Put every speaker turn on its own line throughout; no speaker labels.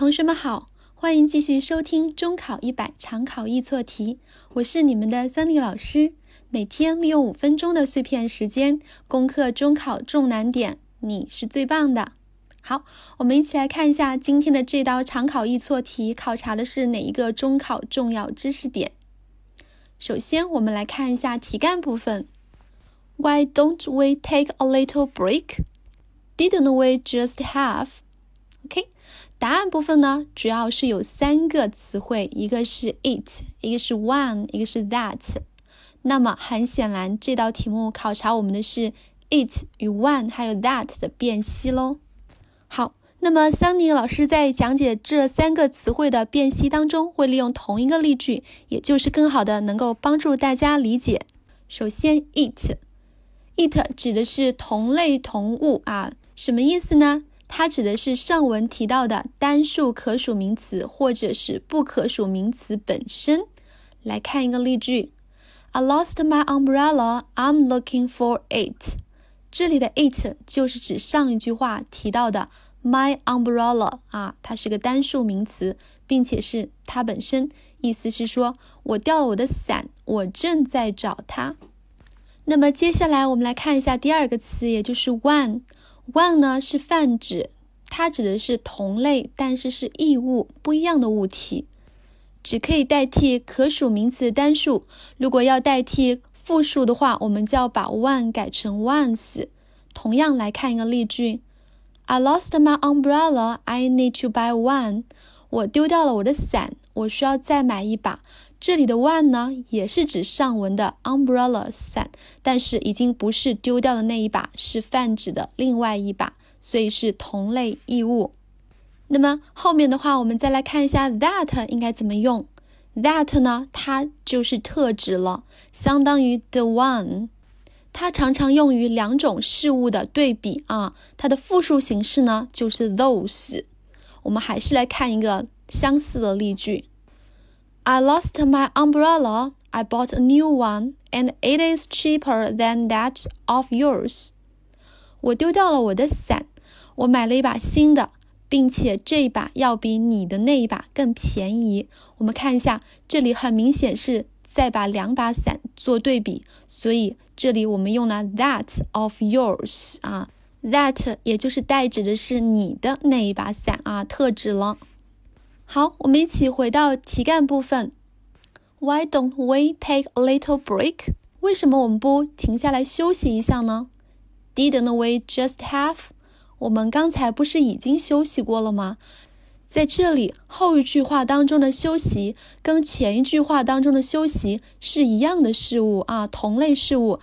同学们好，欢迎继续收听中考一百常考易错题，我是你们的 Sunny 老师。每天利用五分钟的碎片时间攻克中考重难点，你是最棒的。好，我们一起来看一下今天的这道常考易错题，考察的是哪一个中考重要知识点？首先，我们来看一下题干部分。Why don't we take a little break? Didn't we just have? 答案部分呢，主要是有三个词汇，一个是 it，一个是 one，一个是 that。那么很显然，这道题目考察我们的是 it 与 one 还有 that 的辨析喽。好，那么桑尼老师在讲解这三个词汇的辨析当中，会利用同一个例句，也就是更好的能够帮助大家理解。首先，it，it 指的是同类同物啊，什么意思呢？它指的是上文提到的单数可数名词或者是不可数名词本身。来看一个例句：I lost my umbrella. I'm looking for it. 这里的 it 就是指上一句话提到的 my umbrella 啊，它是个单数名词，并且是它本身，意思是说我掉了我的伞，我正在找它。那么接下来我们来看一下第二个词，也就是 one。One 呢是泛指，它指的是同类但是是异物不一样的物体，只可以代替可数名词单数。如果要代替复数的话，我们就要把 one 改成 ones。同样来看一个例句：I lost my umbrella. I need to buy one. 我丢掉了我的伞，我需要再买一把。这里的 one 呢，也是指上文的 umbrella 伞，但是已经不是丢掉的那一把，是泛指的另外一把，所以是同类异物。那么后面的话，我们再来看一下 that 应该怎么用。that 呢，它就是特指了，相当于 the one，它常常用于两种事物的对比啊。它的复数形式呢，就是 those。我们还是来看一个相似的例句。I lost my umbrella. I bought a new one, and it is cheaper than that of yours. 我丢掉了我的伞，我买了一把新的，并且这一把要比你的那一把更便宜。我们看一下，这里很明显是在把两把伞做对比，所以这里我们用了 that of yours 啊，that 也就是代指的是你的那一把伞啊，特指了。好，我们一起回到题干部分。Why don't we take a little break？为什么我们不停下来休息一下呢？Didn't we just have？我们刚才不是已经休息过了吗？在这里后一句话当中的休息跟前一句话当中的休息是一样的事物啊，同类事物。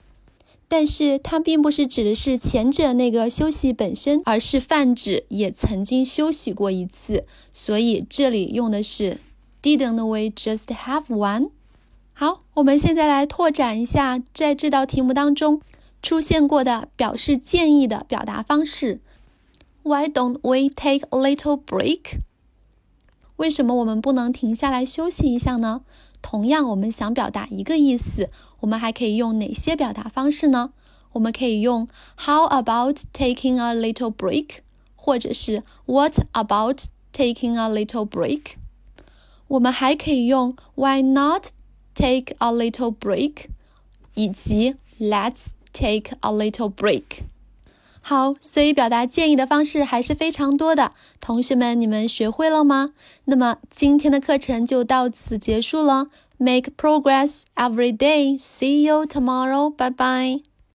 但是它并不是指的是前者那个休息本身，而是泛指也曾经休息过一次，所以这里用的是 Didn't we just have one？好，我们现在来拓展一下在这道题目当中出现过的表示建议的表达方式。Why don't we take a little break？为什么我们不能停下来休息一下呢？同样，我们想表达一个意思，我们还可以用哪些表达方式呢？我们可以用 How about taking a little break，或者是 What about taking a little break？我们还可以用 Why not take a little break，以及 Let's take a little break。好，所以表达建议的方式还是非常多的。同学们，你们学会了吗？那么今天的课程就到此结束了。Make progress every day. See you tomorrow. Bye bye.